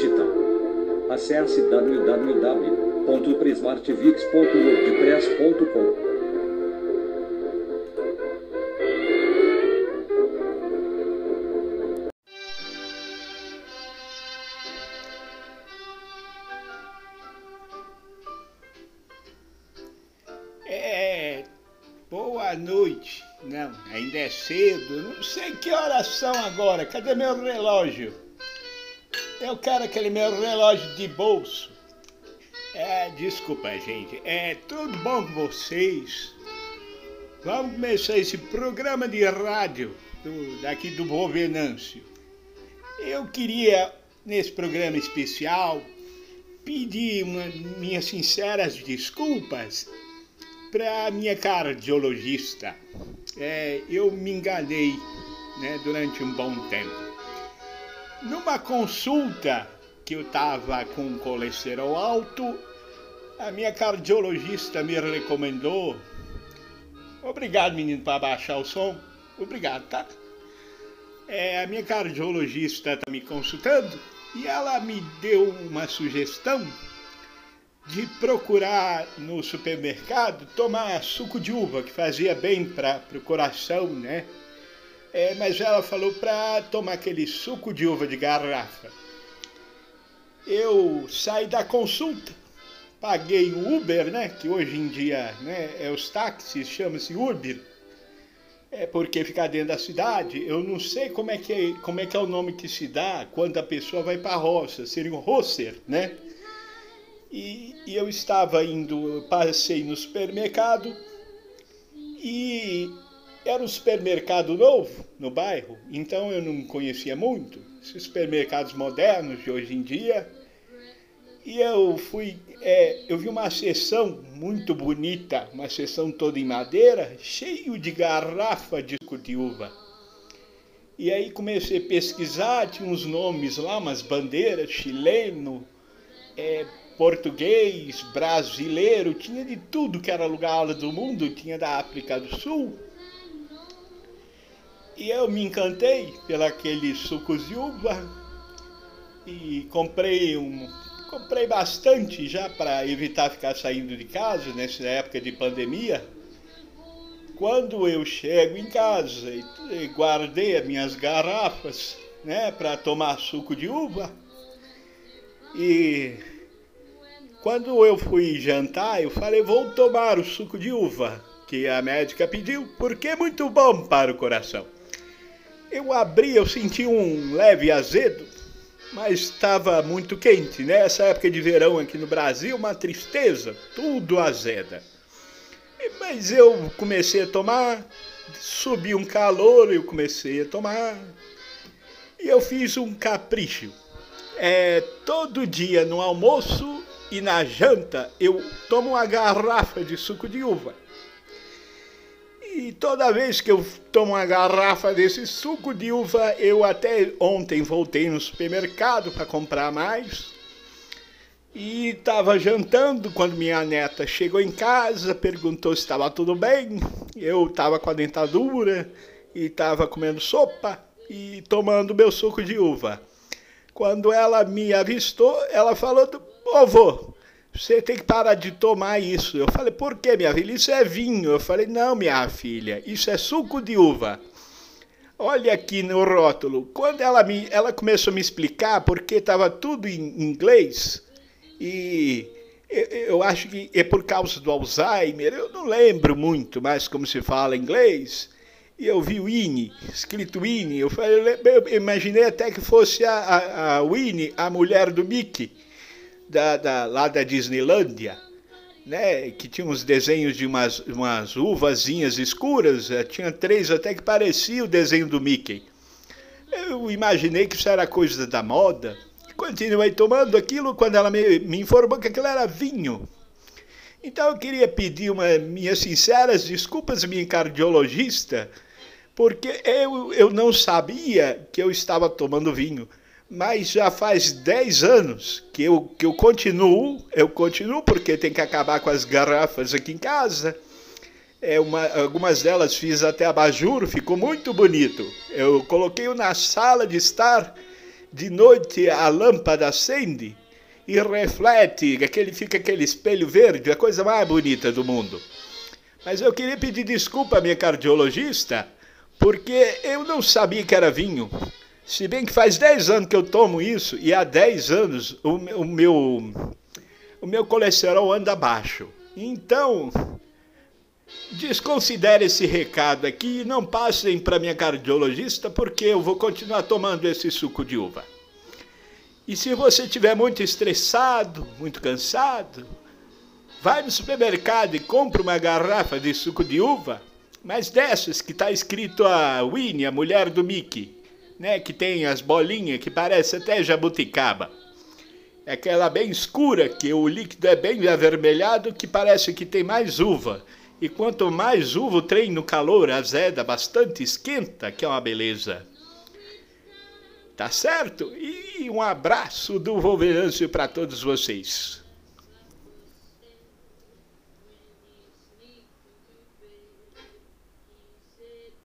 digital. Acesse www.prismartvix.wordpress.com. É, boa noite. Não, ainda é cedo. Não sei que horas são agora. Cadê meu relógio? Eu quero aquele meu relógio de bolso. É, desculpa, gente. É tudo bom com vocês? Vamos começar esse programa de rádio do, daqui do Bovenâncio. Eu queria, nesse programa especial, pedir uma, minhas sinceras desculpas para minha cardiologista. É, eu me enganei né, durante um bom tempo. Numa consulta que eu estava com colesterol alto, a minha cardiologista me recomendou. Obrigado, menino, para baixar o som. Obrigado, tá? É, a minha cardiologista está me consultando e ela me deu uma sugestão de procurar no supermercado tomar suco de uva, que fazia bem para o coração, né? É, mas ela falou para tomar aquele suco de uva de garrafa. Eu saí da consulta, paguei o Uber, né? Que hoje em dia né, é os táxis, chama-se Uber. É porque ficar dentro da cidade, eu não sei como é que é, como é, que é o nome que se dá quando a pessoa vai para a roça, seria um rocer, né? E, e eu estava indo, passei no supermercado e era um supermercado novo no bairro, então eu não conhecia muito, esses supermercados modernos de hoje em dia. E eu fui, é, eu vi uma seção muito bonita, uma seção toda em madeira, cheio de garrafa de suco de uva. E aí comecei a pesquisar, tinha uns nomes lá, umas bandeiras, chileno, é, português, brasileiro, tinha de tudo que era lugar do mundo, tinha da África do Sul. E eu me encantei pelaquele sucos de uva e comprei um comprei bastante já para evitar ficar saindo de casa nessa época de pandemia. Quando eu chego em casa e guardei as minhas garrafas, né, para tomar suco de uva, e quando eu fui jantar, eu falei, vou tomar o suco de uva que a médica pediu, porque é muito bom para o coração. Eu abri, eu senti um leve azedo, mas estava muito quente, né? Essa época de verão aqui no Brasil, uma tristeza, tudo azeda. Mas eu comecei a tomar, subiu um calor, eu comecei a tomar, e eu fiz um capricho. É, todo dia no almoço e na janta eu tomo uma garrafa de suco de uva. E toda vez que eu tomo uma garrafa desse suco de uva, eu até ontem voltei no supermercado para comprar mais. E estava jantando quando minha neta chegou em casa, perguntou se estava tudo bem. Eu estava com a dentadura e estava comendo sopa e tomando meu suco de uva. Quando ela me avistou, ela falou: Vovô, você tem que parar de tomar isso. Eu falei, por que, minha filha? Isso é vinho. Eu falei, não, minha filha, isso é suco de uva. Olha aqui no rótulo. Quando ela, me, ela começou a me explicar, porque estava tudo em inglês, e eu acho que é por causa do Alzheimer, eu não lembro muito mais como se fala inglês, e eu vi Winnie, escrito Winnie, eu, falei, eu imaginei até que fosse a, a, a Winnie, a mulher do Mickey da, da, lá da Disneylândia, né, que tinha uns desenhos de umas, umas uvazinhas escuras, eh, tinha três até que parecia o desenho do Mickey. Eu imaginei que isso era coisa da moda. Continuei tomando aquilo quando ela me, me informou que aquilo era vinho. Então eu queria pedir uma, minhas sinceras desculpas, minha cardiologista, porque eu, eu não sabia que eu estava tomando vinho mas já faz 10 anos que eu, que eu continuo, eu continuo porque tem que acabar com as garrafas aqui em casa. É uma, algumas delas fiz até abajur, ficou muito bonito. Eu coloquei na sala de estar, de noite a lâmpada acende e reflete, aquele, fica aquele espelho verde, a coisa mais bonita do mundo. Mas eu queria pedir desculpa à minha cardiologista, porque eu não sabia que era vinho. Se bem que faz 10 anos que eu tomo isso, e há 10 anos o, o meu, o meu colesterol anda baixo. Então, desconsidere esse recado aqui e não passem para minha cardiologista, porque eu vou continuar tomando esse suco de uva. E se você estiver muito estressado, muito cansado, vai no supermercado e compra uma garrafa de suco de uva, mas dessas que está escrito a Winnie, a mulher do Mickey, né, que tem as bolinhas que parece até jabuticaba. É aquela bem escura, que o líquido é bem avermelhado, que parece que tem mais uva. E quanto mais uva o trem no calor azeda bastante, esquenta, que é uma beleza. Tá certo? E um abraço do Wolverâncio para todos vocês.